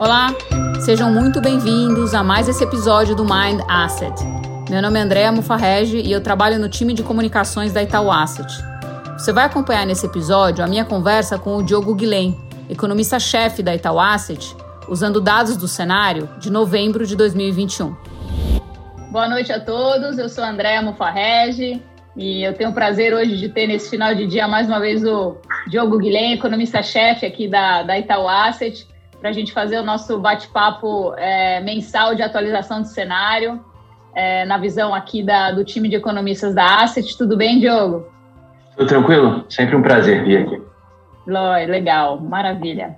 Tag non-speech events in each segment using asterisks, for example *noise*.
Olá, sejam muito bem-vindos a mais esse episódio do Mind Asset. Meu nome é Andréa Mufarrege e eu trabalho no time de comunicações da Itaú Asset. Você vai acompanhar nesse episódio a minha conversa com o Diogo Guilhem, economista-chefe da Itaú Asset, usando dados do cenário de novembro de 2021. Boa noite a todos, eu sou Andréa Mufarrege e eu tenho o prazer hoje de ter nesse final de dia mais uma vez o Diogo Guilhem, economista-chefe aqui da, da Itaú Asset, para a gente fazer o nosso bate-papo é, mensal de atualização do cenário, é, na visão aqui da, do time de economistas da Asset. Tudo bem, Diogo? Tudo tranquilo? Sempre um prazer vir aqui. Legal, maravilha.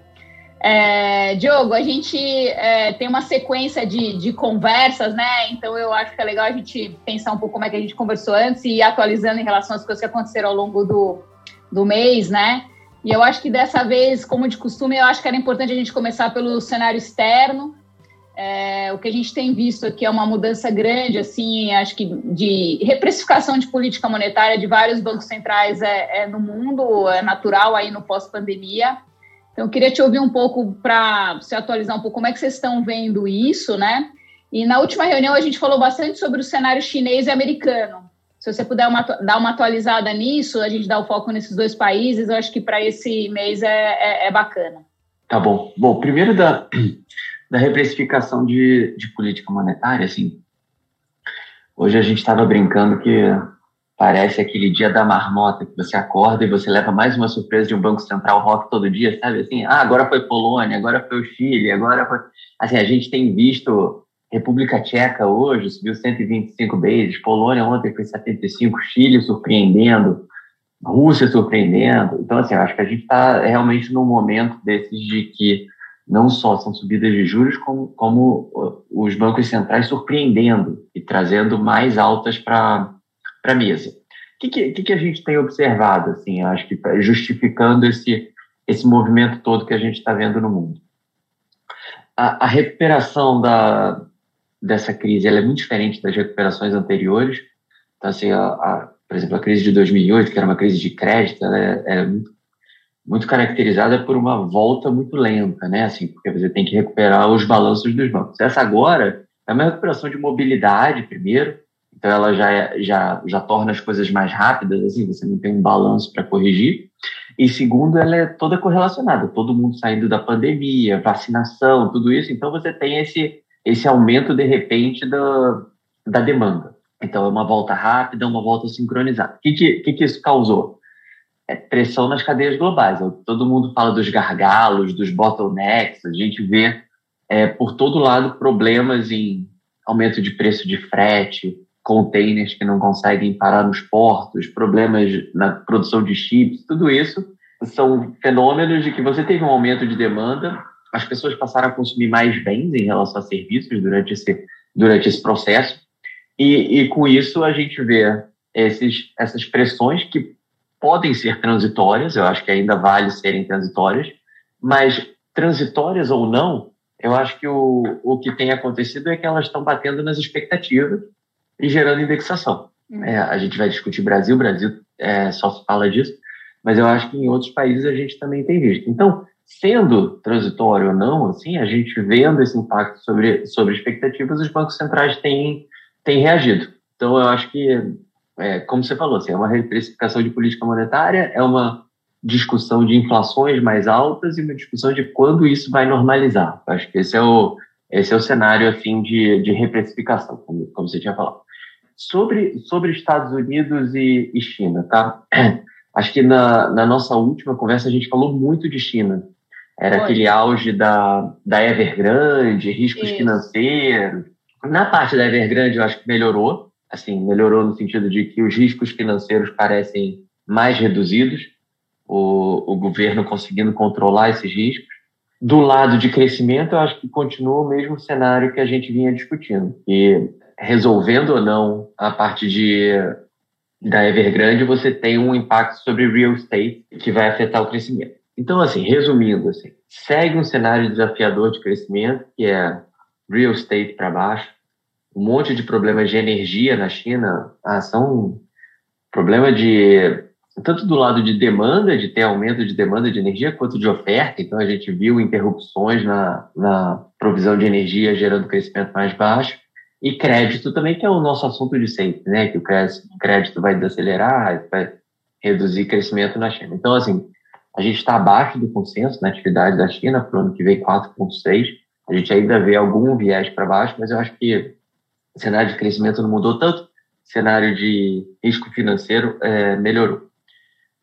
É, Diogo, a gente é, tem uma sequência de, de, conversas, né? Então eu acho que é legal a gente pensar um pouco como é que a gente conversou antes e ir atualizando em relação às coisas que aconteceram ao longo do, do mês, né? E eu acho que dessa vez, como de costume, eu acho que era importante a gente começar pelo cenário externo. É, o que a gente tem visto aqui é uma mudança grande, assim, acho que de reprecificação de política monetária de vários bancos centrais é, é no mundo, é natural aí no pós-pandemia. Então, eu queria te ouvir um pouco para se atualizar um pouco como é que vocês estão vendo isso, né? E na última reunião a gente falou bastante sobre o cenário chinês e americano. Se você puder uma, dar uma atualizada nisso, a gente dá o foco nesses dois países, eu acho que para esse mês é, é, é, bacana. Tá bom. Bom, primeiro da, *clears throat* da reprecificação de, de política monetária, assim, hoje a gente estava brincando que Parece aquele dia da marmota que você acorda e você leva mais uma surpresa de um Banco Central rock todo dia, sabe? Assim, ah, agora foi Polônia, agora foi o Chile, agora foi. Assim, a gente tem visto República Tcheca hoje subiu 125 bases, Polônia ontem foi 75, Chile surpreendendo, Rússia surpreendendo. Então, assim, acho que a gente está realmente num momento desses de que não só são subidas de juros, como, como os bancos centrais surpreendendo e trazendo mais altas para a mesa. O que, que, que, a gente tem observado, assim, acho que justificando esse, esse movimento todo que a gente está vendo no mundo? A, a, recuperação da, dessa crise é muito diferente das recuperações anteriores. Então, assim, a, a, por exemplo, a crise de 2008, que era uma crise de crédito, ela é, é muito, muito caracterizada por uma volta muito lenta, né? Assim, porque você tem que recuperar os balanços dos bancos. Essa agora é uma recuperação de mobilidade, primeiro, então ela já, já, já torna as coisas mais rápidas, assim, você não tem um balanço para corrigir. E segundo, ela é toda correlacionada, todo mundo saindo da pandemia, vacinação, tudo isso, então você tem esse, esse aumento de repente da, da demanda. Então é uma volta rápida, uma volta sincronizada. O que, que, que isso causou? É pressão nas cadeias globais. Todo mundo fala dos gargalos, dos bottlenecks, a gente vê é, por todo lado problemas em aumento de preço de frete, containers que não conseguem parar nos portos, problemas na produção de chips, tudo isso são fenômenos de que você teve um aumento de demanda, as pessoas passaram a consumir mais bens em relação a serviços durante esse, durante esse processo, e, e com isso a gente vê esses, essas pressões que podem ser transitórias, eu acho que ainda vale serem transitórias, mas transitórias ou não, eu acho que o, o que tem acontecido é que elas estão batendo nas expectativas e gerando indexação. Uhum. É, a gente vai discutir Brasil, Brasil é, só se fala disso, mas eu acho que em outros países a gente também tem visto. Então, sendo transitório ou não, assim, a gente vendo esse impacto sobre, sobre expectativas, os bancos centrais têm, têm reagido. Então, eu acho que, é, como você falou, assim, é uma reprecificação de política monetária, é uma discussão de inflações mais altas e uma discussão de quando isso vai normalizar. Eu acho que esse é o, esse é o cenário assim de, de reprecificação, como, como você tinha falado. Sobre, sobre Estados Unidos e, e China, tá? *clears throat* Acho que na, na nossa última conversa a gente falou muito de China. Era Foi. aquele auge da, da Evergrande, riscos Isso. financeiros. Na parte da Evergrande, eu acho que melhorou. Assim, melhorou no sentido de que os riscos financeiros parecem mais reduzidos. O, o governo conseguindo controlar esses riscos. Do lado de crescimento, eu acho que continua o mesmo cenário que a gente vinha discutindo. E resolvendo ou não a parte de da Evergrande, você tem um impacto sobre real estate que vai afetar o crescimento. Então, assim, resumindo, assim, segue um cenário desafiador de crescimento, que é real estate para baixo, um monte de problemas de energia na China, ah, são problema de tanto do lado de demanda, de ter aumento de demanda de energia, quanto de oferta. Então, a gente viu interrupções na, na provisão de energia, gerando crescimento mais baixo. E crédito também, que é o nosso assunto de sempre, né? Que o crédito vai desacelerar, vai reduzir crescimento na China. Então, assim, a gente está abaixo do consenso na atividade da China, para o ano que vem 4,6. A gente ainda vê algum viés para baixo, mas eu acho que o cenário de crescimento não mudou tanto, o cenário de risco financeiro é, melhorou.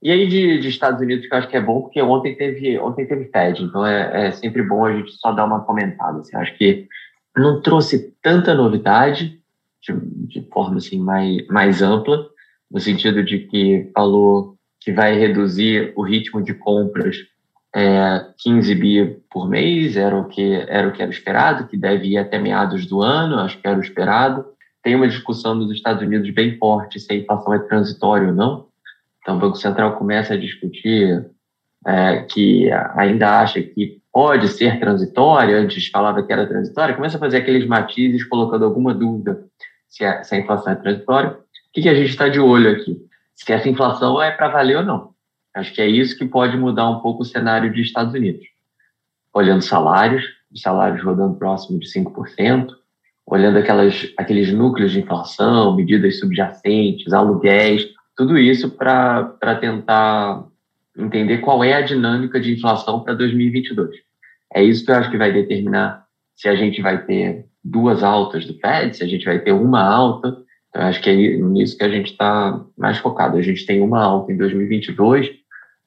E aí de, de, Estados Unidos, que eu acho que é bom, porque ontem teve, ontem teve Fed, então é, é sempre bom a gente só dar uma comentada. Assim, acho que não trouxe tanta novidade, de, de forma assim, mais, mais ampla, no sentido de que falou que vai reduzir o ritmo de compras é, 15 bi por mês, era o, que, era o que era esperado, que deve ir até meados do ano, acho que era o esperado. Tem uma discussão nos Estados Unidos bem forte se a inflação é transitória ou não. Então, o Banco Central começa a discutir é, que ainda acha que pode ser transitória, antes falava que era transitória, começa a fazer aqueles matizes, colocando alguma dúvida se a, se a inflação é transitória. O que, que a gente está de olho aqui? Se essa inflação é para valer ou não. Acho que é isso que pode mudar um pouco o cenário dos Estados Unidos. Olhando salários, os salários rodando próximo de 5%, olhando aquelas, aqueles núcleos de inflação, medidas subjacentes, aluguéis, tudo isso para tentar entender qual é a dinâmica de inflação para 2022. É isso que eu acho que vai determinar se a gente vai ter duas altas do Fed, se a gente vai ter uma alta. Eu acho que é nisso que a gente está mais focado. A gente tem uma alta em 2022,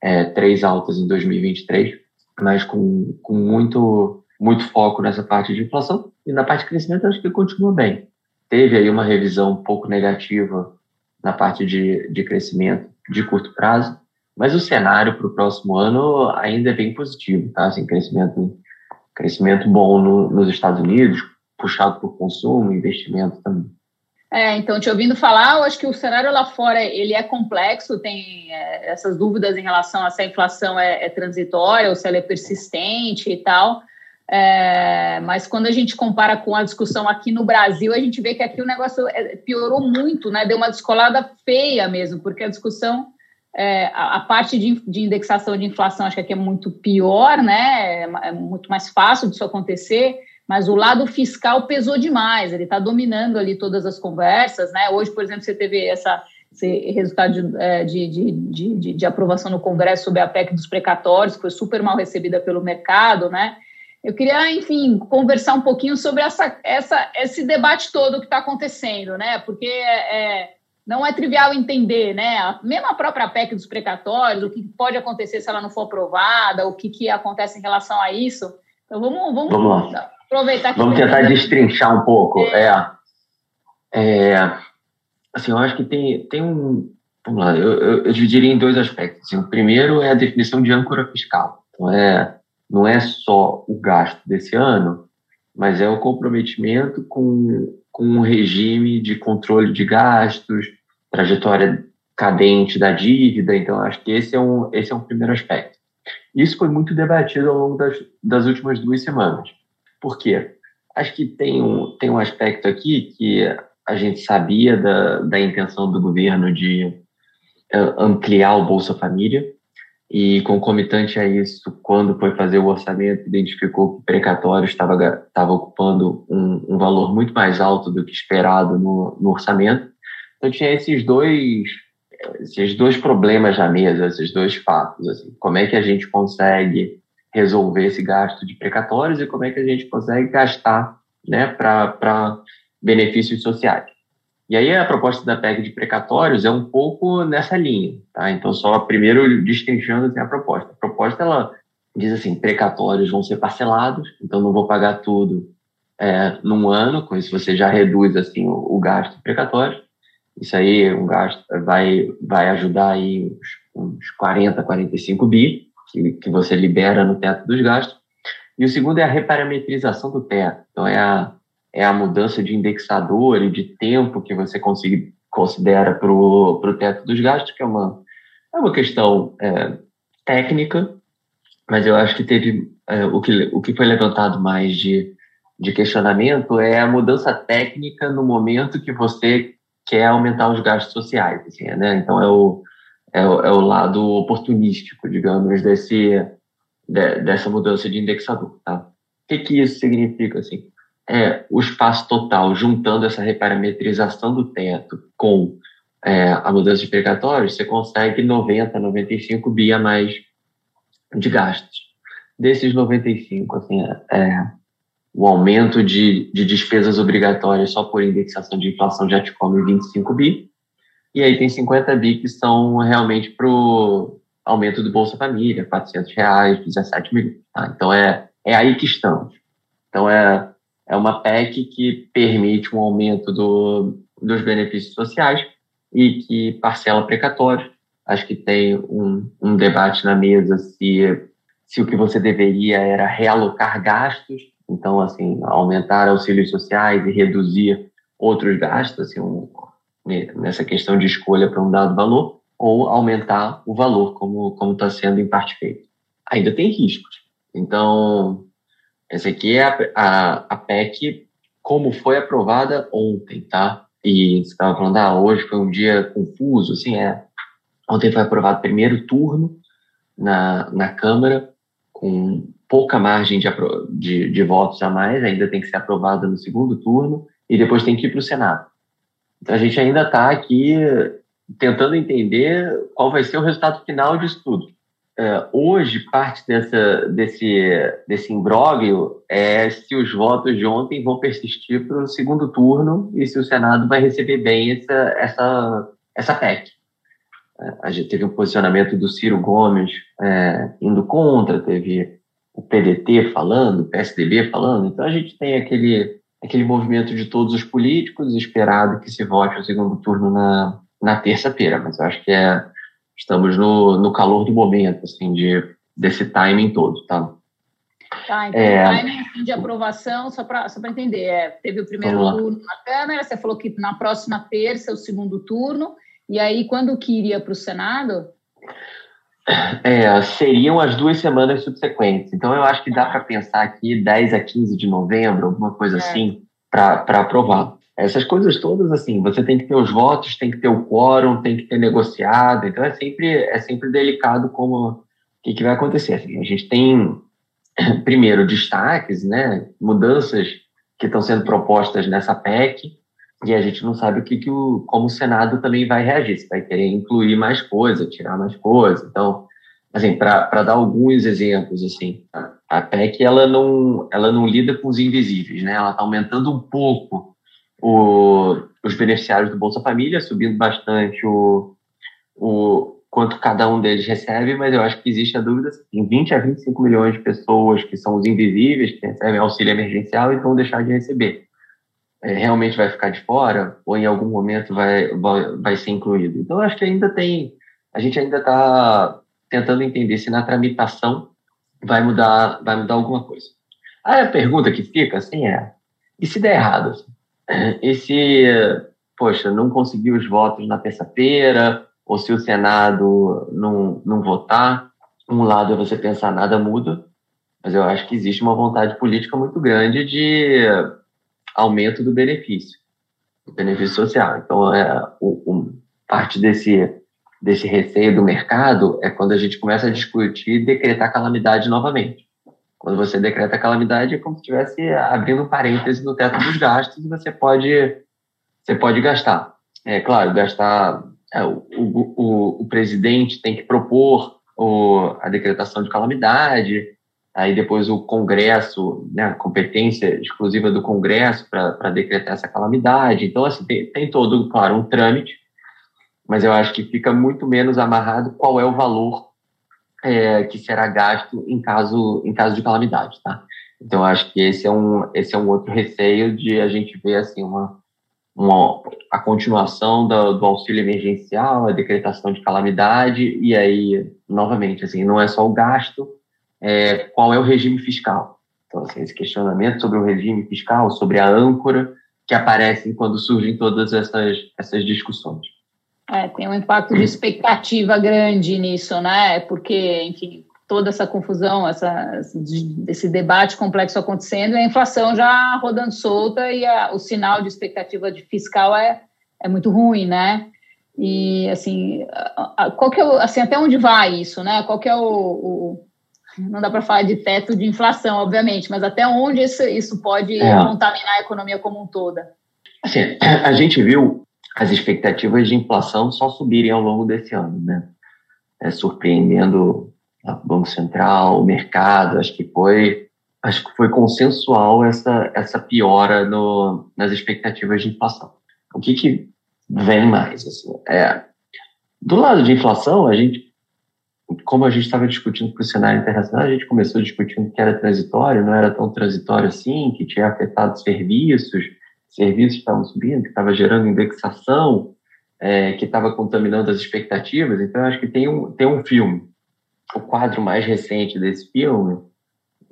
é, três altas em 2023, mas com, com muito, muito foco nessa parte de inflação. E na parte de crescimento, acho que continua bem. Teve aí uma revisão um pouco negativa na parte de, de crescimento de curto prazo, mas o cenário para o próximo ano ainda é bem positivo, tá? Assim, crescimento, crescimento bom no, nos Estados Unidos, puxado por consumo, investimento também. É, então, te ouvindo falar, eu acho que o cenário lá fora ele é complexo, tem é, essas dúvidas em relação a se a inflação é, é transitória ou se ela é persistente e tal. É, mas quando a gente compara com a discussão aqui no Brasil, a gente vê que aqui o negócio é, piorou muito, né? Deu uma descolada feia mesmo, porque a discussão, é, a, a, parte de, de, indexação de inflação, acho que aqui é muito pior, né? É, é muito mais fácil disso acontecer, mas o lado fiscal pesou demais, ele está dominando ali todas as conversas, né? Hoje, por exemplo, você teve essa esse resultado de, é, de, de, de, de aprovação no Congresso sobre a PEC dos precatórios, que foi super mal recebida pelo mercado, né? Eu queria, enfim, conversar um pouquinho sobre essa, essa, esse debate todo que está acontecendo, né? Porque é, não é trivial entender, né? Mesmo a própria PEC dos precatórios, o que pode acontecer se ela não for aprovada, o que, que acontece em relação a isso. Então vamos, vamos, vamos aproveitar que Vamos tentar destrinchar um pouco. É. é. É, assim, eu acho que tem, tem um. Vamos lá, eu, eu, eu dividiria em dois aspectos. Assim, o primeiro é a definição de âncora fiscal. Então, é não é só o gasto desse ano, mas é o comprometimento com, com um regime de controle de gastos, trajetória cadente da dívida. Então, acho que esse é um, esse é um primeiro aspecto. Isso foi muito debatido ao longo das, das últimas duas semanas. Por quê? Acho que tem um, tem um aspecto aqui que a gente sabia da, da intenção do governo de uh, ampliar o Bolsa Família, e concomitante a isso, quando foi fazer o orçamento, identificou que o precatório estava, estava ocupando um, um valor muito mais alto do que esperado no, no orçamento. Então tinha esses dois esses dois problemas na mesa, esses dois fatos. Assim, como é que a gente consegue resolver esse gasto de precatórios e como é que a gente consegue gastar né, para benefícios sociais. E aí a proposta da PEC de precatórios é um pouco nessa linha, tá? Então só primeiro destrinchando assim, a proposta. A proposta ela diz assim, precatórios vão ser parcelados, então não vou pagar tudo é, num ano, com isso você já reduz assim o, o gasto precatório. Isso aí um gasto vai vai ajudar aí uns, uns 40, 45 bi que, que você libera no teto dos gastos. E o segundo é a reparametrização do teto. Então é a é a mudança de indexador e de tempo que você considera para o teto dos gastos, que é uma, é uma questão é, técnica, mas eu acho que teve é, o, que, o que foi levantado mais de, de questionamento é a mudança técnica no momento que você quer aumentar os gastos sociais. Assim, né? Então, é o, é, é o lado oportunístico, digamos, desse, de, dessa mudança de indexador. Tá? O que, que isso significa? Assim? É, o espaço total, juntando essa reparametrização do teto com é, a mudança de precatórios, você consegue 90, 95 bi a mais de gastos. Desses 95, assim, é, o aumento de, de despesas obrigatórias só por indexação de inflação já te come 25 bi, e aí tem 50 bi que são realmente para o aumento do Bolsa Família, 400 reais, 17 mil. Tá? Então é, é aí que estamos. Então é, é uma PEC que permite um aumento do, dos benefícios sociais e que parcela precatório. Acho que tem um, um debate na mesa se, se o que você deveria era realocar gastos, então, assim, aumentar auxílios sociais e reduzir outros gastos, assim, um, nessa questão de escolha para um dado valor, ou aumentar o valor, como está sendo em parte feito. Ainda tem riscos. Então, essa aqui é a, a, a PEC como foi aprovada ontem, tá? E você estava falando, ah, hoje foi um dia confuso, assim, é. Ontem foi aprovado primeiro turno na, na Câmara, com pouca margem de, de, de votos a mais, ainda tem que ser aprovada no segundo turno, e depois tem que ir para o Senado. Então a gente ainda está aqui tentando entender qual vai ser o resultado final disso tudo. É, hoje, parte dessa, desse, desse imbróglio é se os votos de ontem vão persistir para o segundo turno e se o Senado vai receber bem essa, essa, essa PEC. É, a gente teve um posicionamento do Ciro Gomes indo contra, teve o PDT falando, o PSDB falando, então a gente tem aquele aquele movimento de todos os políticos, esperado que se vote o segundo turno na, na terça-feira, mas eu acho que é, estamos no, no calor do momento, assim, de, desse timing todo, tá? Tá, então é, o timing assim, de aprovação, só para só entender, é, teve o primeiro turno na Câmara, você falou que na próxima terça é o segundo turno, e aí quando que iria para o Senado? É, seriam as duas semanas subsequentes. Então, eu acho que dá para pensar aqui 10 a 15 de novembro, alguma coisa é. assim, para aprovar. Essas coisas todas, assim, você tem que ter os votos, tem que ter o quórum, tem que ter negociado. Então, é sempre, é sempre delicado como o que, que vai acontecer. Assim, a gente tem, primeiro, destaques, né, mudanças que estão sendo propostas nessa PEC, e a gente não sabe o que, que o, como o Senado também vai reagir, se vai querer incluir mais coisa, tirar mais coisa. Então, assim, para dar alguns exemplos, assim, a PEC ela não, ela não lida com os invisíveis, né? Ela está aumentando um pouco o, os beneficiários do Bolsa Família, subindo bastante o, o quanto cada um deles recebe, mas eu acho que existe a dúvida em 20 a 25 milhões de pessoas que são os invisíveis, que recebem auxílio emergencial e vão deixar de receber realmente vai ficar de fora ou em algum momento vai, vai, vai ser incluído. Então, acho que ainda tem, a gente ainda está tentando entender se na tramitação vai mudar, vai mudar alguma coisa. Aí a pergunta que fica assim é, e se der errado? Assim? *clears throat* E se, poxa, não conseguir os votos na terça-feira, ou se o Senado não, não votar, um lado é você pensar nada muda, mas eu acho que existe uma vontade política muito grande de aumento do benefício, do benefício social. Então, é, o, o, parte desse, desse receio do mercado é quando a gente começa a discutir decretar calamidade novamente. Quando você decreta calamidade, é como se estivesse abrindo um parêntese no teto dos gastos e você pode, você pode gastar. É claro, gastar. É, o, o, o, presidente tem que propor o, a decretação de calamidade, aí depois o Congresso, né, a competência exclusiva do Congresso para decretar essa calamidade. Então, assim, tem, tem todo, claro, um trâmite, mas eu acho que fica muito menos amarrado qual é o valor é, que será gasto em caso, em caso de calamidade, tá? Então, acho que esse é um, esse é um outro receio de a gente ver, assim, uma, uma, a continuação do, do auxílio emergencial, a decretação de calamidade, e aí, novamente, assim, não é só o gasto, é, qual é o regime fiscal. Então, assim, esse questionamento sobre o regime fiscal, sobre a âncora, que aparecem quando surgem todas essas, essas discussões. É, tem um impacto de expectativa grande nisso, né? Porque, enfim, toda essa confusão, essa, esse debate complexo acontecendo, a inflação já rodando solta e a, o sinal de expectativa de fiscal é, é muito ruim, né? E assim, qual que é o, assim, até onde vai isso, né? Qual que é o, o não dá para falar de teto de inflação, obviamente, mas até onde isso, isso pode é. contaminar a economia como um toda? Assim, *clears throat* a gente viu as expectativas de inflação só subirem ao longo desse ano, né? É, surpreendendo o Banco Central, o mercado, acho que foi acho que foi consensual essa essa piora no, nas expectativas de inflação. O que, que vem mais? Assim, é, do lado de inflação, a gente como a gente estava discutindo para o cenário internacional, a gente começou discutindo que era transitório, não era tão transitório assim, que tinha afetado serviços, serviços estavam subindo, que estava gerando indexação, é, que estava contaminando as expectativas. Então, acho que tem um, tem um filme. O quadro mais recente desse filme,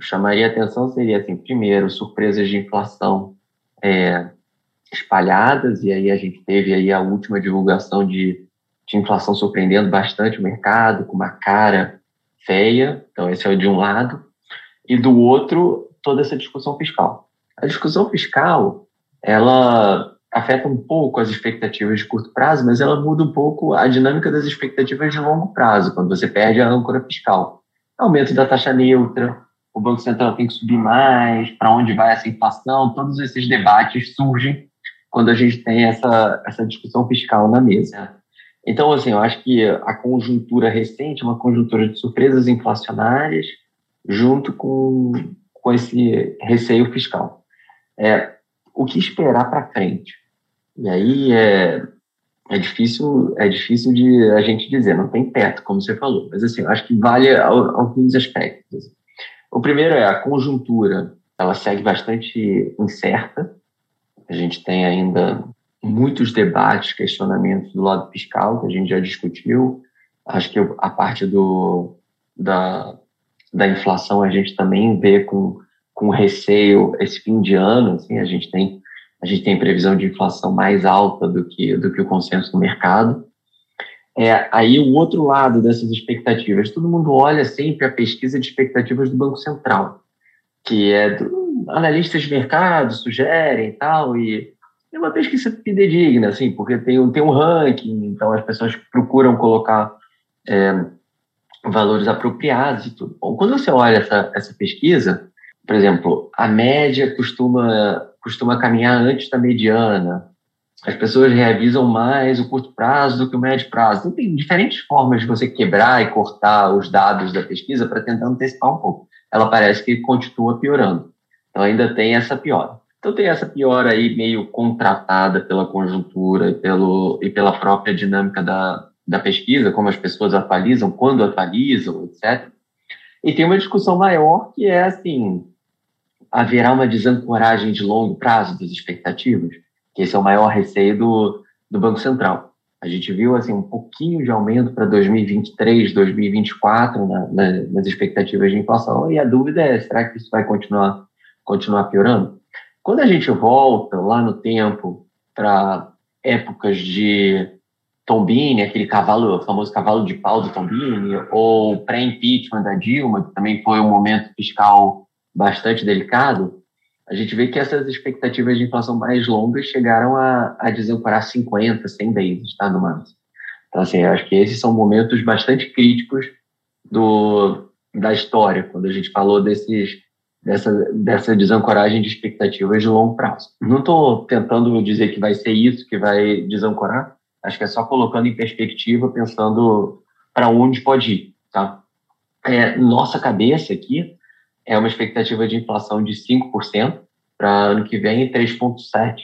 chamaria atenção, seria, assim, primeiro, surpresas de inflação é, espalhadas, e aí a gente teve aí a última divulgação de de inflação surpreendendo bastante o mercado, com uma cara feia. Então, esse é o de um lado. E do outro, toda essa discussão fiscal. A discussão fiscal, ela afeta um pouco as expectativas de curto prazo, mas ela muda um pouco a dinâmica das expectativas de longo prazo, quando você perde a âncora fiscal. Aumento da taxa neutra, o Banco Central tem que subir mais, para onde vai essa inflação, todos esses debates surgem quando a gente tem essa, essa discussão fiscal na mesa. Então, assim, eu acho que a conjuntura recente é uma conjuntura de surpresas inflacionárias junto com, com esse receio fiscal. É, o que esperar para frente? E aí é, é difícil é difícil de a gente dizer, não tem teto, como você falou, mas assim, eu acho que vale alguns aspectos. O primeiro é a conjuntura, ela segue bastante incerta. A gente tem ainda muitos debates, questionamentos do lado fiscal, que a gente já discutiu. Acho que a parte do, da, da inflação a gente também vê com, com receio esse fim de ano. Assim, a, gente tem, a gente tem previsão de inflação mais alta do que, do que o consenso do mercado. É, aí o outro lado dessas expectativas, todo mundo olha sempre a pesquisa de expectativas do Banco Central, que é do, analistas de mercado sugerem tal, e uma pesquisa fidedigna, assim, porque tem, um, tem um ranking, então as pessoas procuram colocar é, valores apropriados e tudo. Bom, quando você olha essa, essa pesquisa, por exemplo, a média costuma, costuma caminhar antes da mediana, as pessoas revisam mais o curto prazo do que o médio prazo. Então, tem diferentes formas de você quebrar e cortar os dados da pesquisa para tentar antecipar um pouco. Ela parece que continua piorando. Então, ainda tem essa piora. Então tem essa piora aí meio contratada pela conjuntura e, pelo, e pela própria dinâmica da, da pesquisa, como as pessoas atualizam, quando atualizam, etc. E tem uma discussão maior que é assim, haverá uma desancoragem de longo prazo das expectativas, que esse é o maior receio do, do Banco Central. A gente viu assim um pouquinho de aumento para 2023, 2024 na, na, nas expectativas de inflação e a dúvida é será que isso vai continuar continuar piorando? Quando a gente volta lá no tempo para épocas de Tombini, aquele cavalo, o famoso cavalo de pau do Tombini, ou pré-impeachment da Dilma, que também foi um momento fiscal bastante delicado, a gente vê que essas expectativas de inflação mais longas chegaram a, a desancorar 50, 100 vezes, tá, no máximo. Então, assim, eu acho que esses são momentos bastante críticos do, da história, quando a gente falou desses dessa, dessa desancoragem de expectativas de longo prazo. Não estou tentando dizer que vai ser isso que vai desancorar, acho que é só colocando em perspectiva, pensando para onde pode ir. Tá? É, nossa cabeça aqui é uma expectativa de inflação de 5% para ano que vem e 3,7%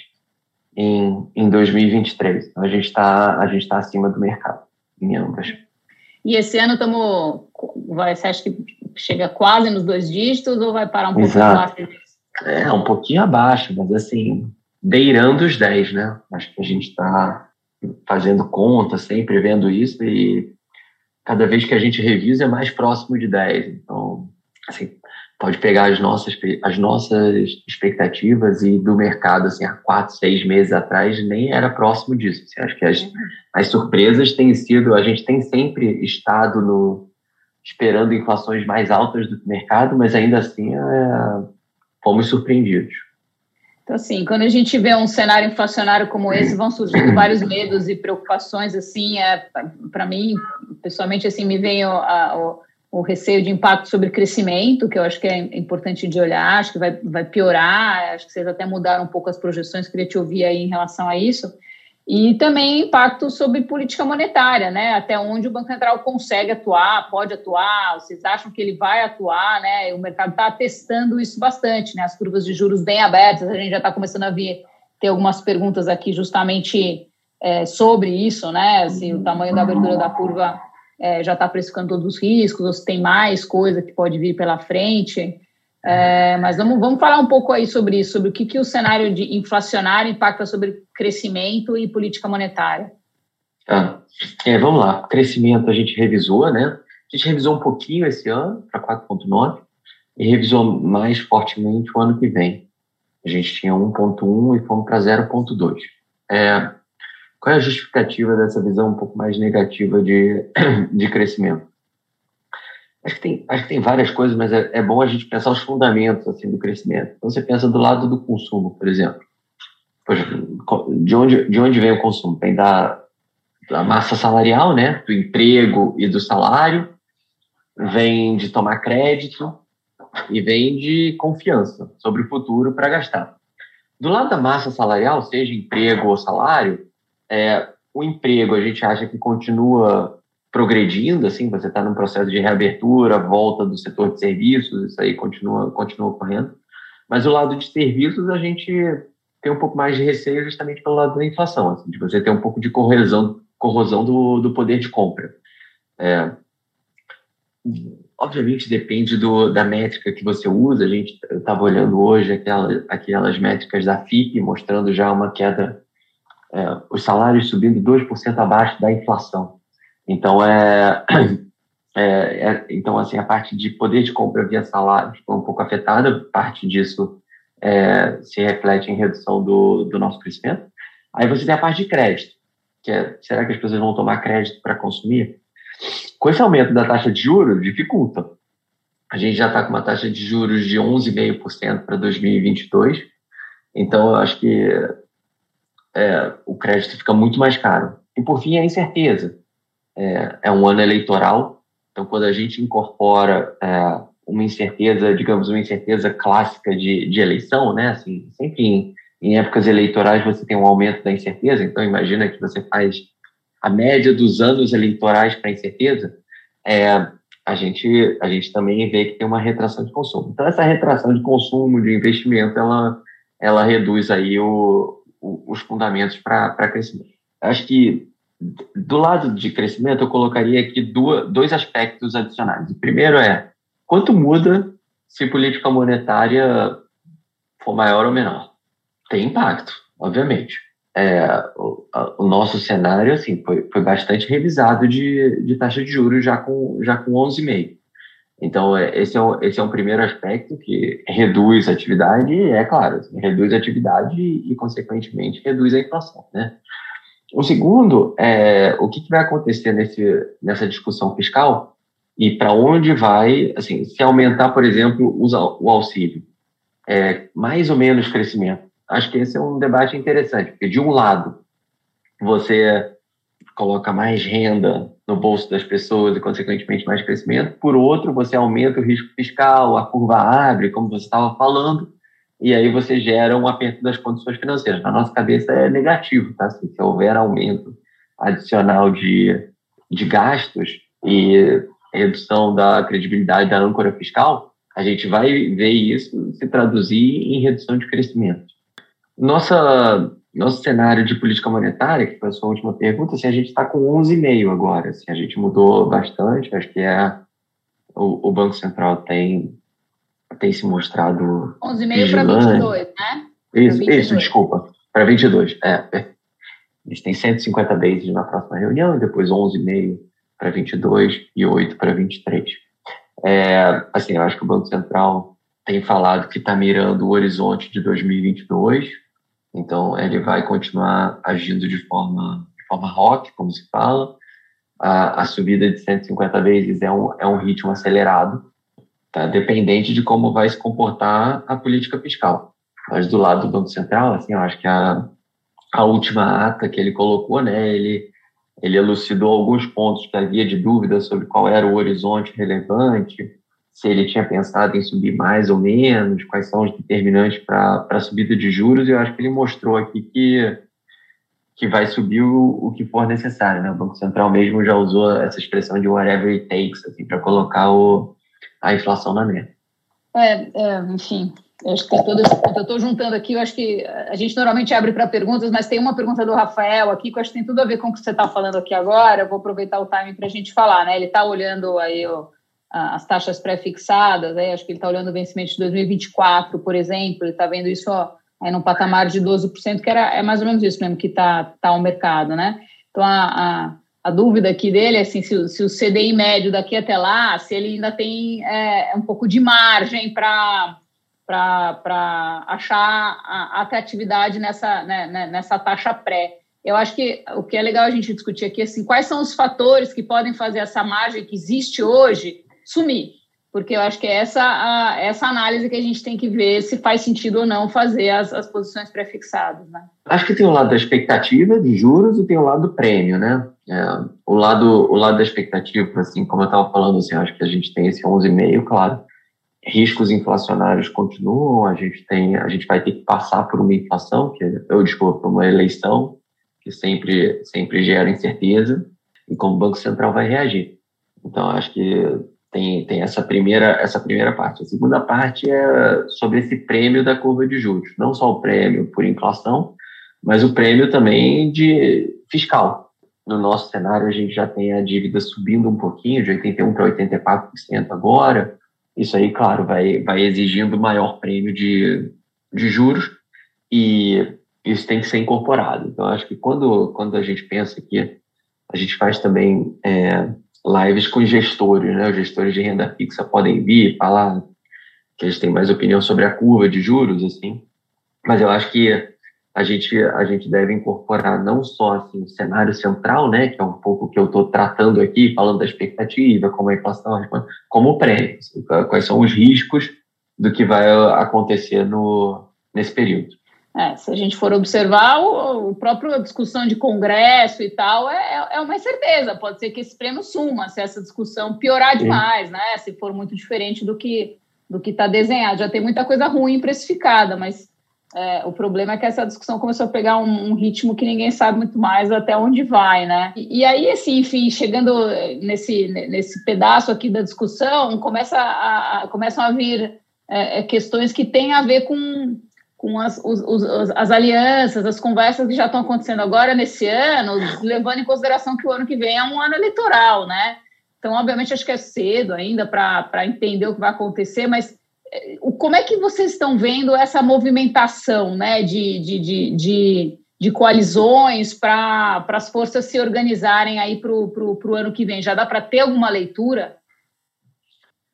em, em 2023. Então, a gente está tá acima do mercado em ambas. E esse ano estamos. Você acha que chega quase nos dois dígitos ou vai parar um pouco abaixo disso? É, um pouquinho abaixo, mas assim, beirando os 10, né? Acho que a gente está fazendo conta, sempre vendo isso e cada vez que a gente revisa é mais próximo de 10. Então, assim, pode pegar as nossas, as nossas expectativas e do mercado, assim, há quatro, seis meses atrás, nem era próximo disso. Assim, acho que as, as surpresas têm sido, a gente tem sempre estado no, esperando inflações mais altas do mercado, mas ainda assim é, fomos surpreendidos. Então, assim, quando a gente vê um cenário inflacionário como esse, vão surgindo *clears throat* vários medos e preocupações, assim, é, para mim, pessoalmente, assim, me vem o, a, o, o, receio de impacto sobre crescimento, que eu acho que é importante de olhar, acho que vai, vai piorar, acho que vocês até mudaram um pouco as projeções, queria te ouvir aí em relação a isso. E também impacto sobre política monetária, né? Até onde o Banco Central consegue atuar, pode atuar, vocês acham que ele vai atuar, né? O mercado está testando isso bastante, né? As curvas de juros bem abertas, a gente já está começando a ver, ter algumas perguntas aqui justamente é, sobre isso, né? Se o tamanho da abertura da curva é, já está precificando todos os riscos, ou se tem mais coisa que pode vir pela frente. É, mas vamos, vamos falar um pouco aí sobre isso, sobre o que, que o cenário de inflacionário impacta sobre crescimento e política monetária. Tá. É, vamos lá. Crescimento a gente revisou, né? A gente revisou um pouquinho esse ano para 4,9 e revisou mais fortemente o ano que vem. A gente tinha 1,1 e fomos para 0,2. É, qual é a justificativa dessa visão um pouco mais negativa de, *clears throat* de crescimento? Acho que tem, acho que tem várias coisas, mas é, é bom a gente pensar os fundamentos assim, do crescimento. Então, você pensa do lado do consumo, por exemplo. Poxa, de, onde, de onde vem o consumo? Vem da, da massa salarial, né? do emprego e do salário, vem de tomar crédito e vem de confiança sobre o futuro para gastar. Do lado da massa salarial, seja emprego ou salário, é, o emprego a gente acha que continua progredindo, assim, você está num processo de reabertura, volta do setor de serviços, isso aí continua, continua ocorrendo. Mas o lado de serviços, a gente tem um pouco mais de receio justamente pelo lado da inflação, assim, de você ter um pouco de corrosão, corrosão do, do poder de compra. É, obviamente depende do, da métrica que você usa, a gente estava olhando hoje aquela, aquelas métricas da FIP, mostrando já uma queda, é, os salários subindo 2% abaixo da inflação. Então, é, *clears throat* é, é, então, assim, a parte de poder de compra via salário foi um pouco afetada, parte disso é, se reflete em redução do, do nosso crescimento. Aí você tem a parte de crédito, que é, será que as pessoas vão tomar crédito para consumir? Com esse aumento da taxa de juros, dificulta. A gente já está com uma taxa de juros de 11,5% para 2022, então eu acho que é, o crédito fica muito mais caro. E por fim, a incerteza é, é um ano eleitoral, então quando a gente incorpora é, uma incerteza, digamos, uma incerteza clássica de, de eleição, né? Assim, sempre em, em épocas eleitorais você tem um aumento da incerteza, então imagina que você faz a média dos anos eleitorais para incerteza, é, a gente a gente também vê que tem uma retração de consumo. Então essa retração de consumo, de investimento, ela ela reduz aí o, o, os fundamentos para crescimento. Acho que do lado de crescimento, eu colocaria aqui duas, dois aspectos adicionais. O primeiro é quanto muda se política monetária for maior ou menor. Tem impacto, obviamente. É, o, o, nosso cenário assim foi, foi bastante revisado de, de taxa de juros já com já com 11,5. Então é, esse é, o, esse é um primeiro aspecto que reduz a atividade, é claro, assim, reduz a atividade e, e consequentemente reduz a inflação, né? O segundo é o que, que vai acontecer nesse, nessa discussão fiscal e para onde vai, assim, se aumentar, por exemplo, o auxílio, é, mais ou menos crescimento. Acho que esse é um debate interessante, porque de um lado você coloca mais renda no bolso das pessoas e, consequentemente, mais crescimento. Por outro, você aumenta o risco fiscal, a curva abre, como você estava falando, e aí você gera um aperto das condições financeiras. Na nossa cabeça é negativo, tá? Se, se houver aumento adicional de, de gastos e redução da credibilidade da âncora fiscal, a gente vai ver isso se traduzir em redução de crescimento. Nossa, nosso cenário de política monetária, que foi a sua última pergunta, assim, a gente está com 11,5 agora. Assim, a gente mudou bastante, acho que é o, o Banco Central tem tem se mostrado. 11,5 para 22, né? Isso, 22. isso desculpa. Para 22, é. Eles têm 150 bases na próxima reunião, e depois 11,5 para 22 e 8 para 23. É, assim, eu acho que o Banco Central tem falado que está mirando o horizonte de 2022, então ele vai continuar agindo de forma, de forma rock, como se fala. A, a subida de 150 vezes é um, é um ritmo acelerado, tá? dependente de como vai se comportar a política fiscal. Mas do lado do Banco Central, assim, eu acho que a, a última ata que ele colocou, né, ele, ele elucidou alguns pontos que havia de dúvida sobre qual era o horizonte relevante, se ele tinha pensado em subir mais ou menos, quais são os determinantes para a subida de juros, e eu acho que ele mostrou aqui que, que vai subir o, o que for necessário. Né? O Banco Central mesmo já usou essa expressão de whatever it takes assim, para colocar o, a inflação na meta. É, é, enfim, acho que ponto. Eu estou juntando aqui, eu acho que a gente normalmente abre para perguntas, mas tem uma pergunta do Rafael aqui que eu acho que tem tudo a ver com o que você está falando aqui agora. Eu vou aproveitar o timing para a gente falar, né? Ele está olhando aí as taxas pré-fixadas, né? acho que ele está olhando o vencimento de 2024, por exemplo, ele está vendo isso ó, aí num patamar de 12%, que era, é mais ou menos isso mesmo que está tá o mercado, né? Então, a, a, a, dúvida aqui dele é assim, se, se, o CDI médio daqui até lá, se ele ainda tem é, um pouco de margem para para achar a atratividade nessa, né, né, nessa taxa pré. Eu acho que o que é legal a gente discutir aqui, assim, quais são os fatores que podem fazer essa margem que existe hoje sumir. Porque eu acho que é essa, a, essa análise que a gente tem que ver se faz sentido ou não fazer as, as posições prefixadas. Né? Acho que tem o lado da expectativa de juros e tem o lado do prêmio, né? É, o, lado, o lado da expectativa, assim, como eu estava falando, assim, acho que a gente tem esse 11,5, claro. Riscos inflacionários continuam, a gente tem, a gente vai ter que passar por uma inflação, que eu desculpa, por uma eleição, que sempre, sempre gera incerteza, e como o Banco Central vai reagir. Então, acho que tem, tem essa, primeira, essa primeira parte. A segunda parte é sobre esse prêmio da curva de juros. Não só o prêmio por inflação, mas o prêmio também de fiscal. No nosso cenário, a gente já tem a dívida subindo um pouquinho, de 81% para 84% agora. Isso aí, claro, vai, vai exigindo maior prêmio de, de juros e isso tem que ser incorporado. Então, acho que quando, quando a gente pensa que a gente faz também é, lives com gestores, né? Os gestores de renda fixa podem vir falar que eles têm mais opinião sobre a curva de juros, assim. Mas eu acho que a gente a gente deve incorporar não só assim, o cenário central, né, que é um pouco que eu estou tratando aqui, falando da expectativa, como a inflação, como o prêmio, assim, quais são os riscos do que vai acontecer no nesse período. É, se a gente for observar, o, o próprio discussão de congresso e tal é, é uma incerteza. Pode ser que esse prêmio suma se essa discussão piorar demais, né? Se for muito diferente do que do que está desenhado. Já tem muita coisa ruim precificada, mas é, o problema é que essa discussão começou a pegar um, um, ritmo que ninguém sabe muito mais até onde vai, né? E, e, aí, assim, enfim, chegando nesse, nesse pedaço aqui da discussão, começa a, a começam a vir é, é questões que têm a ver com com as, os, os, as alianças, as conversas que já estão acontecendo agora nesse ano, levando em consideração que o ano que vem é um ano eleitoral, né? Então, obviamente, acho que é cedo ainda para entender o que vai acontecer, mas como é que vocês estão vendo essa movimentação né, de, de, de, de, de coalizões para as forças se organizarem aí para o ano que vem? Já dá para ter alguma leitura?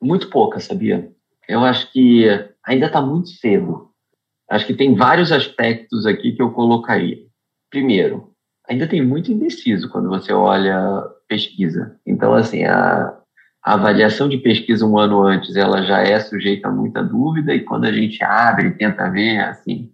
Muito pouca, sabia? Eu acho que ainda está muito cedo Acho que tem vários aspectos aqui que eu colocaria. Primeiro, ainda tem muito indeciso quando você olha pesquisa. Então, assim, a, a avaliação de pesquisa um ano antes, ela já é sujeita a muita dúvida, e quando a gente abre e tenta ver, assim,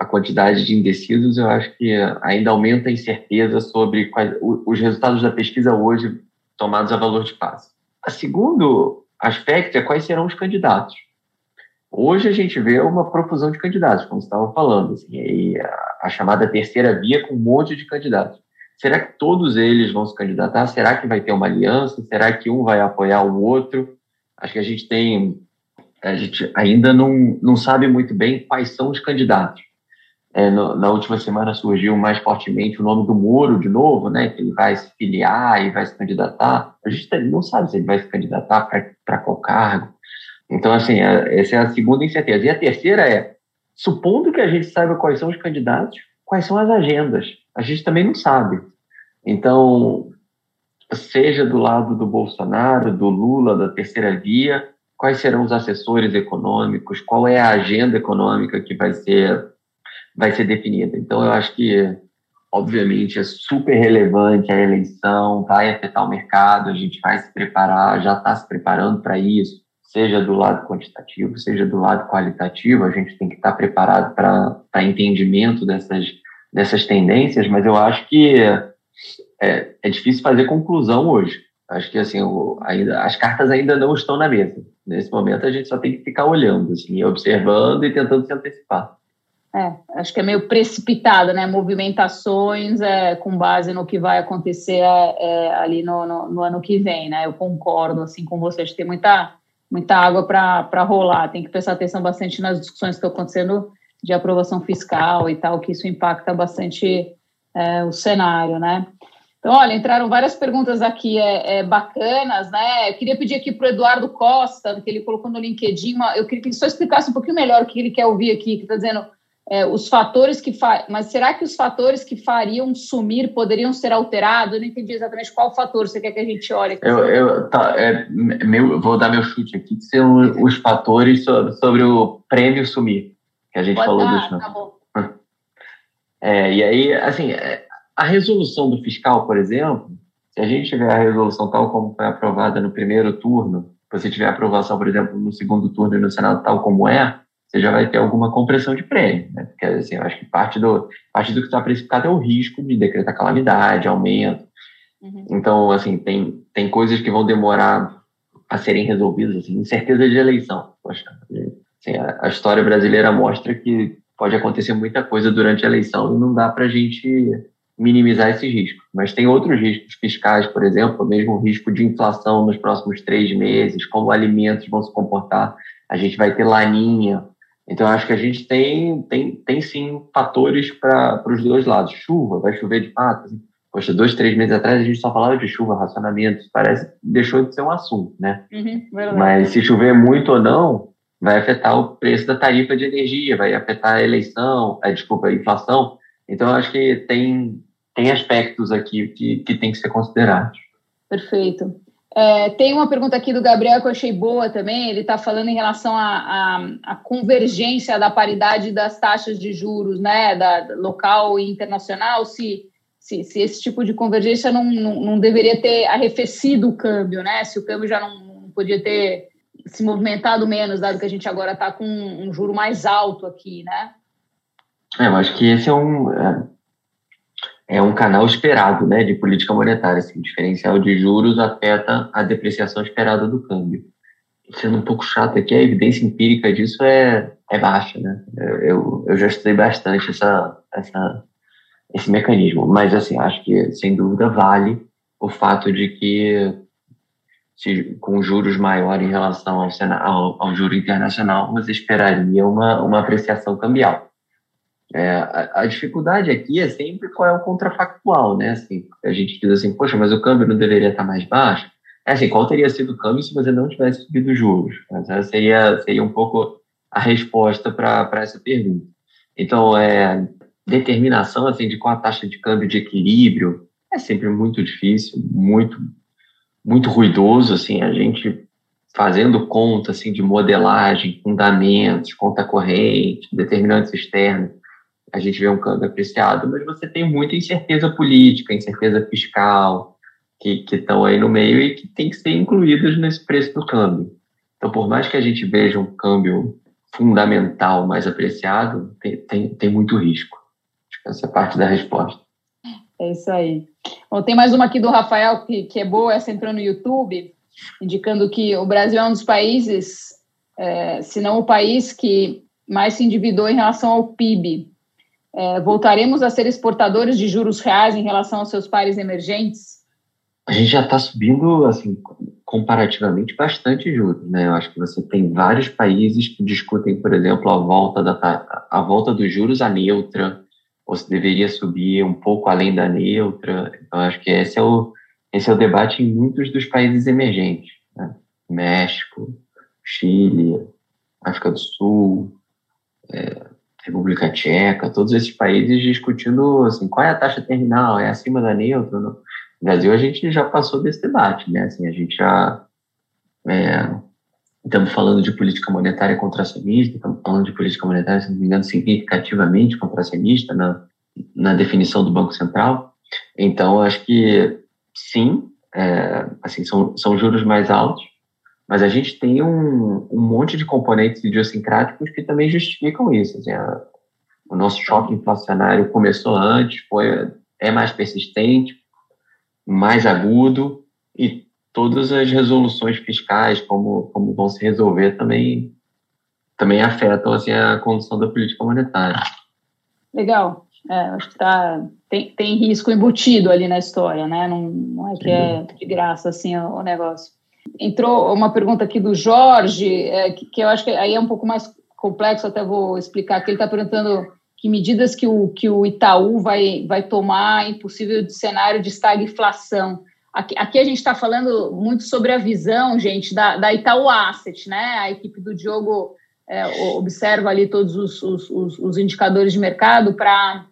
a quantidade de indecisos, eu acho que ainda aumenta a incerteza sobre quais, os resultados da pesquisa hoje tomados a valor de passe. O segundo aspecto é quais serão os candidatos. Hoje a gente vê uma profusão de candidatos, como estava falando, assim, a, a, chamada terceira via com um monte de candidatos. Será que todos eles vão se candidatar? Será que vai ter uma aliança? Será que um vai apoiar o outro? Acho que a gente tem, a gente ainda não, não sabe muito bem quais são os candidatos. É, no, na última semana surgiu mais fortemente o nome do Moro de novo, né? Que ele vai se filiar e vai se candidatar. A gente não sabe se ele vai se candidatar para qual cargo. Então, assim, essa é a segunda incerteza. E a terceira é, supondo que a gente saiba quais são os candidatos, quais são as agendas? A gente também não sabe. Então, seja do lado do Bolsonaro, do Lula, da terceira via, quais serão os assessores econômicos, qual é a agenda econômica que vai ser, vai ser definida. Então, eu acho que, obviamente, é super relevante a eleição, vai afetar o mercado, a gente vai se preparar, já está se preparando para isso seja do lado quantitativo, seja do lado qualitativo, a gente tem que estar preparado para entendimento dessas, dessas tendências, mas eu acho que é, é difícil fazer conclusão hoje. Acho que assim, o, ainda, as cartas ainda não estão na mesa. Nesse momento a gente só tem que ficar olhando, assim, observando e tentando se antecipar. É, acho que é meio precipitado, né? Movimentações é, com base no que vai acontecer é, é, ali no, no, no, ano que vem, né? Eu concordo assim com você, acho que tem muita, muita água para rolar. Tem que prestar atenção bastante nas discussões que estão acontecendo de aprovação fiscal e tal, que isso impacta bastante é, o cenário, né? Então, olha, entraram várias perguntas aqui é, é, bacanas, né? Eu queria pedir aqui para o Eduardo Costa, que ele colocou no LinkedIn, uma, eu queria que ele só explicasse um pouquinho melhor o que ele quer ouvir aqui, que está dizendo é, os fatores que fa... mas será que os fatores que fariam sumir poderiam ser alterados? Eu não entendi exatamente qual fator você quer que a gente olhe. Eu, eu, tá, é, meu, vou dar meu chute aqui, que são os fatores sobre, sobre o prêmio sumir, que a gente Pode falou dar, Tá bom. *laughs* É, e aí, assim, é, a resolução do fiscal, por exemplo, se a gente tiver a resolução tal como foi aprovada no primeiro turno, se você tiver aprovação, por exemplo, no segundo turno e no Senado tal como é, você já vai ter alguma compressão de prêmio, né? Porque, assim, eu acho que parte do, parte do que está precificado é o risco de decretar calamidade, aumento. Uhum. Então, assim, tem, tem coisas que vão demorar a serem resolvidas, assim, incerteza de eleição. Poxa, assim, a, a história brasileira mostra que pode acontecer muita coisa durante a eleição e não dá para a gente minimizar esse risco. Mas tem outros riscos fiscais, por exemplo, mesmo o risco de inflação nos próximos três meses, como alimentos vão se comportar. A gente vai ter laninha. Então, acho que a gente tem, tem, tem sim fatores para os dois lados. Chuva, vai chover de fato. Assim. Poxa, dois, três meses atrás a gente só falava de chuva, racionamento, parece deixou de ser um assunto, né? Uhum, Mas se chover muito ou não, vai afetar o preço da tarifa de energia, vai afetar a eleição, a, desculpa, a inflação. Então, eu acho que tem, tem aspectos aqui que, que tem que ser considerados. Perfeito. É, tem uma pergunta aqui do Gabriel que eu achei boa também. Ele está falando em relação à convergência da paridade das taxas de juros, né, da local e internacional. Se, se, se esse tipo de convergência não, não, não, deveria ter arrefecido o câmbio, né? Se o câmbio já não, não podia ter se movimentado menos, dado que a gente agora está com um juro mais alto aqui, né? É, eu acho que esse é um, é, é um canal esperado né, de política monetária. Assim, o diferencial de juros afeta a depreciação esperada do câmbio. Sendo um pouco chato aqui, a evidência empírica disso é, é baixa. Né? Eu, eu já estudei bastante essa, essa, esse mecanismo, mas assim, acho que sem dúvida vale o fato de que com juros maiores em relação ao, ao, ao juro internacional, você esperaria uma, uma apreciação cambial. É, a, a, dificuldade aqui é sempre qual é o contrafactual, né? Assim, a gente diz assim, poxa, mas o câmbio não deveria estar mais baixo? É assim, qual teria sido o câmbio se você não tivesse subido os juros? Mas essa seria, seria um pouco a resposta para essa pergunta. Então, é, determinação assim, de qual a taxa de câmbio de equilíbrio é sempre muito difícil, muito, muito ruidoso, assim, a gente fazendo conta assim, de modelagem, fundamentos, conta corrente, determinantes externos, a gente vê um câmbio apreciado, mas você tem muita incerteza política, incerteza fiscal, que estão aí no meio e que tem que ser incluídas nesse preço do câmbio. Então, por mais que a gente veja um câmbio fundamental mais apreciado, tem, tem, tem muito risco. Essa é parte da resposta. É isso aí. Bom, tem mais uma aqui do Rafael, que, que é boa, essa entrou no YouTube, indicando que o Brasil é um dos países, é, se não o país que mais se endividou em relação ao PIB é, voltaremos a ser exportadores de juros reais em relação aos seus pares emergentes? A gente já está subindo, assim, comparativamente bastante juros, né? Eu acho que você tem vários países que discutem, por exemplo, a volta da a volta dos juros à neutra, ou se deveria subir um pouco além da neutra. Então, acho que esse é o esse é o debate em muitos dos países emergentes, né? México, Chile, África do Sul, é, República Tcheca, todos esses países discutindo assim, qual é a taxa terminal, é acima da neutra? No Brasil a gente já passou desse debate, né? Assim, a gente já é, estamos falando de política monetária contracionista, estamos falando de política monetária, se não me engano, significativamente contracionista na, na definição do Banco Central. Então, acho que sim, é, assim, são, são juros mais altos, mas a gente tem um, um monte de componentes idiosincráticos que também justificam isso. Assim, a, o nosso choque inflacionário começou antes, foi, é mais persistente, mais agudo, e todas as resoluções fiscais, como, como vão se resolver, também, também afetam assim, a condução da política monetária. Legal. É, acho que tá, tem, tem risco embutido ali na história, né? Não, não é que é de graça assim o, o negócio. Entrou uma pergunta aqui do Jorge, é, que, que, eu acho que aí é um pouco mais complexo, até vou explicar, que ele está perguntando que medidas que o, que o Itaú vai, vai tomar em possível cenário de estagflação. Aqui, aqui a gente está falando muito sobre a visão, gente, da, da Itaú Asset, né? A equipe do Diogo é, observa ali todos os, os, os, indicadores de mercado para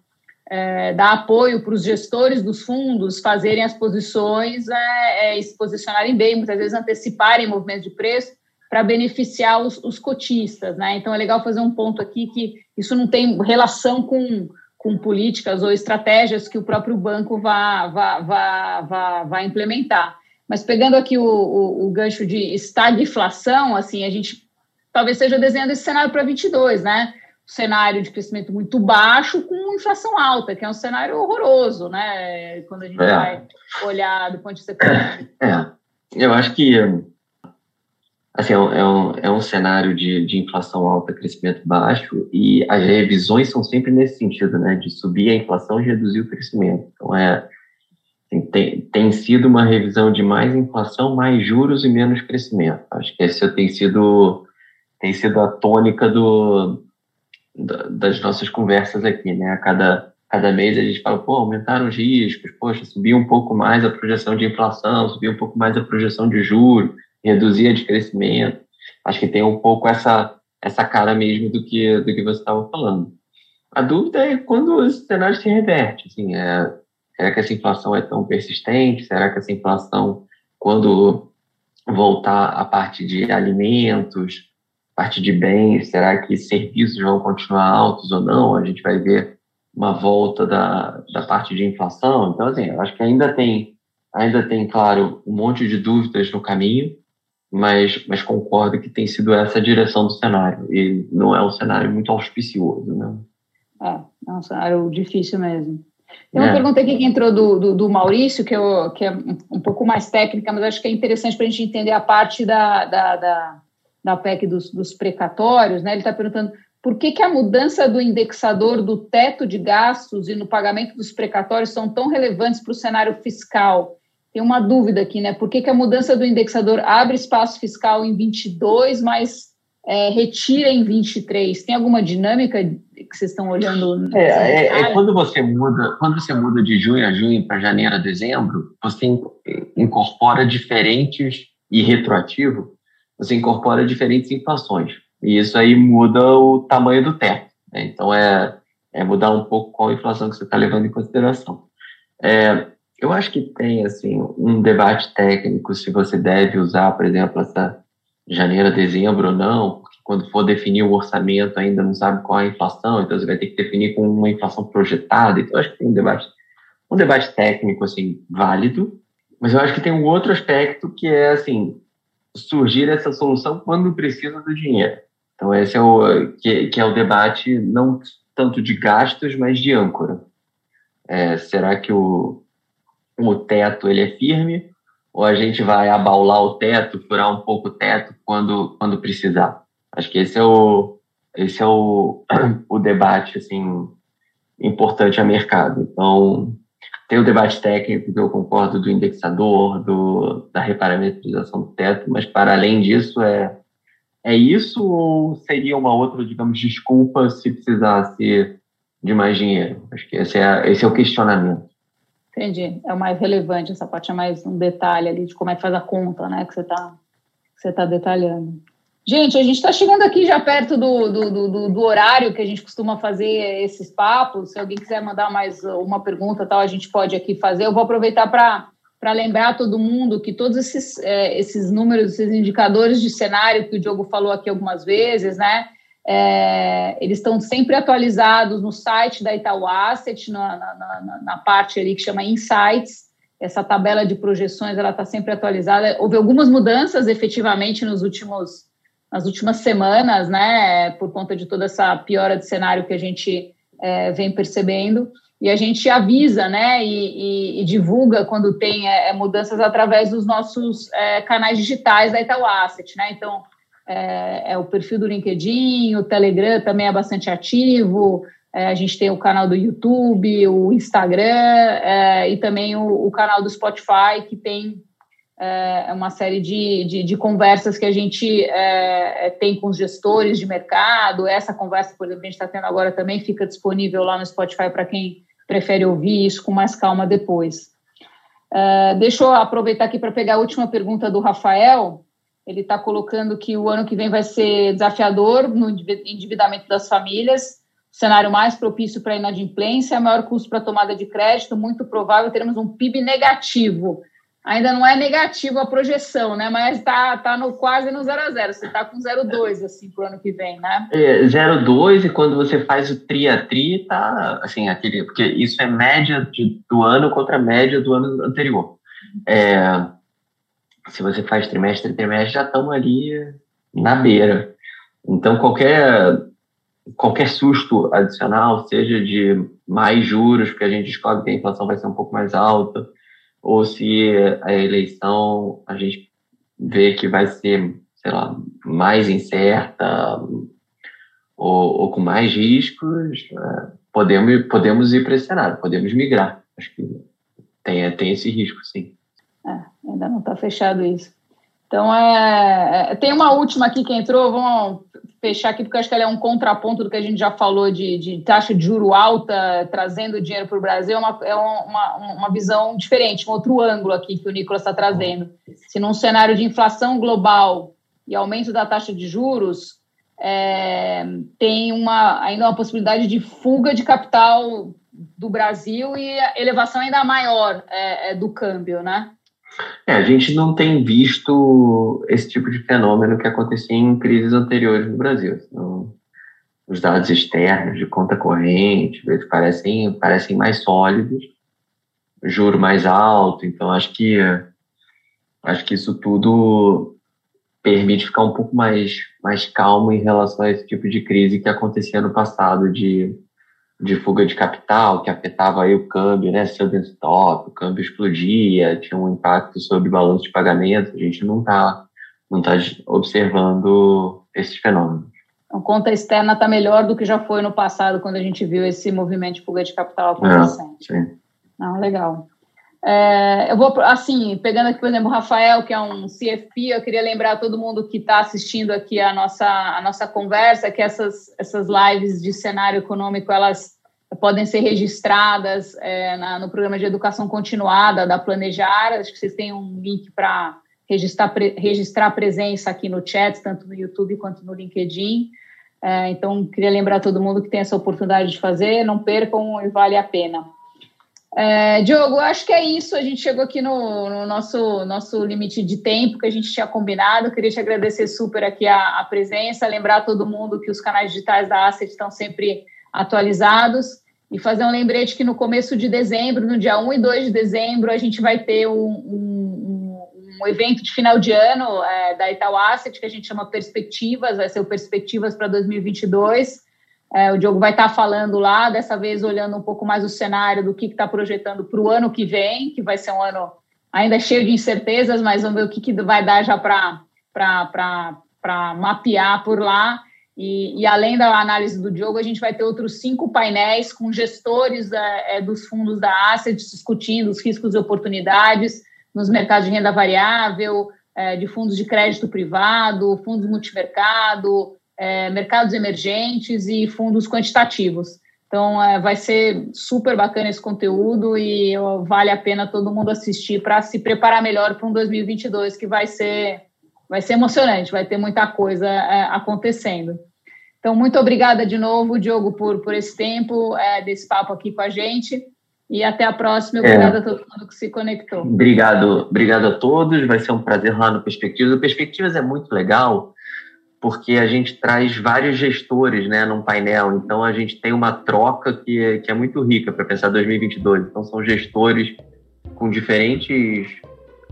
é, dar apoio para os gestores dos fundos fazerem as posições é, é, se posicionarem bem, muitas vezes anteciparem movimentos de preço para beneficiar os, os, cotistas, né? Então é legal fazer um ponto aqui que isso não tem relação com, com políticas ou estratégias que o próprio banco vá, vá, vá, vá, vá implementar. Mas pegando aqui o, o, o gancho de estagflação, assim, a gente talvez esteja desenhando esse cenário para 22, né? cenário de crescimento muito baixo com inflação alta, que é um cenário horroroso, né? Quando a gente é. vai olhar do ponto de vista econômico. É, eu acho que assim, é, um, é um é cenário de, de inflação alta, crescimento baixo, e as revisões são sempre nesse sentido, né? De subir a inflação e reduzir o crescimento. Então, é, tem, tem sido uma revisão de mais inflação, mais juros e menos crescimento. Acho que esse tem sido, tem sido a tônica do, das nossas conversas aqui, né? A cada, cada mês a gente fala, pô, aumentaram os riscos, poxa, subiu um pouco mais a projeção de inflação, subiu um pouco mais a projeção de juros, reduzir a de crescimento. Acho que tem um pouco essa, essa cara mesmo do que, do que você estava falando. A dúvida é quando o cenário se reverte, assim, é, será que essa inflação é tão persistente? Será que essa inflação, quando voltar a parte de alimentos, parte de bens, será que serviços vão continuar altos ou não? A gente vai ver uma volta da, da parte de inflação. Então, assim, eu acho que ainda tem, ainda tem, claro, um monte de dúvidas no caminho, mas, mas concordo que tem sido essa a direção do cenário, e não é um cenário muito auspicioso, né? É, é um cenário difícil mesmo. Tem uma é. pergunta aqui que entrou do, do, do Maurício, que, eu, que é um pouco mais técnica, mas acho que é interessante para a gente entender a parte da, da, da da PEC dos, dos precatórios, né? Ele está perguntando por que, que a mudança do indexador do teto de gastos e no pagamento dos precatórios são tão relevantes para o cenário fiscal. Tem uma dúvida aqui, né? Por que, que a mudança do indexador abre espaço fiscal em 22, mas é, retira em 23? Tem alguma dinâmica que vocês estão olhando? É, é, é, quando você muda, quando você muda de junho a junho para janeiro a dezembro, você incorpora diferentes e retroativo você incorpora diferentes inflações. E isso aí muda o tamanho do teto. Né? Então, é, é mudar um pouco qual inflação que você está levando em consideração. É, eu acho que tem, assim, um debate técnico se você deve usar, por exemplo, essa janeiro dezembro ou não, porque quando for definir o orçamento ainda não sabe qual é a inflação, então você vai ter que definir com uma inflação projetada. Então, acho que tem um debate, um debate técnico, assim, válido, mas eu acho que tem um outro aspecto que é, assim, surgir essa solução quando precisa do dinheiro. Então esse é o que, que é o debate não tanto de gastos, mas de âncora. É, será que o, o teto ele é firme ou a gente vai abaular o teto, furar um pouco o teto quando quando precisar? Acho que esse é o esse é o, *clears throat* o debate assim importante a mercado. Então tem o debate técnico, que eu concordo, do indexador, do, da reparametrização do teto, mas para além disso, é, é isso ou seria uma outra, digamos, desculpa se precisasse de mais dinheiro? Acho que esse é, esse é o questionamento. Entendi. É o mais relevante, essa parte é mais um detalhe ali de como é que faz a conta, né, que você está você tá detalhando. Gente, a gente está chegando aqui já perto do, do, do, do, horário que a gente costuma fazer esses papos. Se alguém quiser mandar mais uma pergunta, tal, a gente pode aqui fazer. Eu vou aproveitar para lembrar todo mundo que todos esses, é, esses números, esses indicadores de cenário que o Diogo falou aqui algumas vezes, né? É, eles estão sempre atualizados no site da Itaú Asset, na, na, na, na parte ali que chama Insights. essa tabela de projeções ela está sempre atualizada. Houve algumas mudanças efetivamente nos últimos nas últimas semanas, né, por conta de toda essa piora de cenário que a gente é, vem percebendo. E a gente avisa, né, e, e, e divulga quando tem é, é mudanças através dos nossos é, canais digitais da Itaú Asset, né? Então, é, é, o perfil do LinkedIn, o Telegram também é bastante ativo, é, a gente tem o canal do YouTube, o Instagram é, e também o, o, canal do Spotify, que tem é, uma série de, de, de, conversas que a gente é, tem com os gestores de mercado. Essa conversa, por exemplo, a gente está tendo agora também fica disponível lá no Spotify para quem prefere ouvir isso com mais calma depois. Deixa eu aproveitar aqui para pegar a última pergunta do Rafael. Ele está colocando que o ano que vem vai ser desafiador no endividamento das famílias, cenário mais propício para inadimplência, maior custo para tomada de crédito, muito provável teremos um PIB negativo ainda não é negativo a projeção, né? Mas está tá no, quase no 0 a 0 Você está com 0,2 assim para o ano que vem, né? É, 0,2 e quando você faz o tri a tri, tá assim, aquele, porque isso é média de, do ano contra a média do ano anterior. É, se você faz trimestre trimestre, já estamos ali na beira. Então, qualquer, qualquer susto adicional, seja de mais juros, porque a gente descobre que a inflação vai ser um pouco mais alta, ou se a eleição a gente vê que vai ser, sei lá, mais incerta ou, ou com mais riscos, é, podemos, podemos ir para esse cenário, podemos migrar. Acho que tem, tem esse risco, sim. É, ainda não está fechado isso. Então, é, é, tem uma última aqui que entrou, vamos fechar aqui, porque acho que ela é um contraponto do que a gente já falou de, de taxa de juro alta trazendo dinheiro para o Brasil, é, uma, é uma, uma visão diferente, um outro ângulo aqui que o Nicolas está trazendo. Se num cenário de inflação global e aumento da taxa de juros, é, tem uma, ainda uma possibilidade de fuga de capital do Brasil e elevação ainda maior é, é do câmbio, né? É, a gente não tem visto esse tipo de fenômeno que acontecia em crises anteriores no Brasil. Então, os dados externos de conta corrente eles parecem, parecem mais sólidos, juro mais alto, então acho que acho que isso tudo permite ficar um pouco mais, mais calmo em relação a esse tipo de crise que acontecia no passado de de fuga de capital que afetava aí o câmbio, né, seu desktop, o câmbio explodia, tinha um impacto sobre o balanço de pagamento, a gente não está não tá observando esses fenômenos. Então, conta externa está melhor do que já foi no passado, quando a gente viu esse movimento de fuga de capital acontecendo. É, sim. Não, legal. É, eu vou, assim, pegando aqui, por exemplo, o Rafael, que é um CFP, eu queria lembrar a todo mundo que está assistindo aqui a nossa, a nossa conversa, que essas, essas lives de cenário econômico, elas podem ser registradas é, na, no programa de educação continuada da Planejar, acho que vocês têm um link para registrar, pre, registrar presença aqui no chat, tanto no YouTube quanto no LinkedIn, é, então queria lembrar a todo mundo que tem essa oportunidade de fazer, não percam e vale a pena. É, Diogo, acho que é isso. A gente chegou aqui no, no, nosso, nosso limite de tempo que a gente tinha combinado. Queria te agradecer super aqui a, a presença, lembrar todo mundo que os canais digitais da Asset estão sempre atualizados e fazer um lembrete que no começo de dezembro, no dia 1 e 2 de dezembro, a gente vai ter um, um, um evento de final de ano é, da Itaú Asset que a gente chama Perspectivas, vai ser o Perspectivas para 2022 é, o Diogo vai estar falando lá, dessa vez olhando um pouco mais o cenário do que está projetando para o ano que vem, que vai ser um ano ainda cheio de incertezas, mas vamos ver o que, que vai dar já para mapear por lá. E, e, além da análise do Diogo, a gente vai ter outros cinco painéis com gestores da, é, dos fundos da Asset discutindo os riscos e oportunidades nos mercados de renda variável, é, de fundos de crédito privado, fundos multimercado, é, mercados emergentes e fundos quantitativos. Então, é, vai ser super bacana esse conteúdo e ó, vale a pena todo mundo assistir para se preparar melhor para um 2022 que vai ser, vai ser emocionante, vai ter muita coisa é, acontecendo. Então, muito obrigada de novo, Diogo, por, por esse tempo, é, desse papo aqui com a gente. E até a próxima. Obrigada é. a todo mundo que se conectou. Obrigado, obrigado a todos. Vai ser um prazer lá no Perspectivas. O Perspectivas é muito legal porque a gente traz vários gestores né, num painel, então a gente tem uma troca que é, que é muito rica para pensar 2022. Então, são gestores com diferentes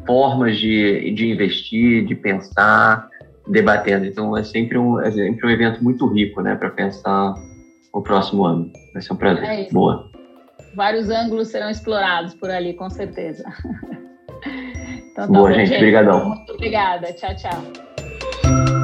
formas de, de investir, de pensar, debatendo. Então é sempre um, é sempre um evento muito rico, né, para pensar o próximo ano. Vai ser um prazer. É Boa. Vários ângulos serão explorados por ali, com certeza. *laughs* então, tá Boa, bom, gente. Obrigadão. Muito obrigada. Tchau, tchau.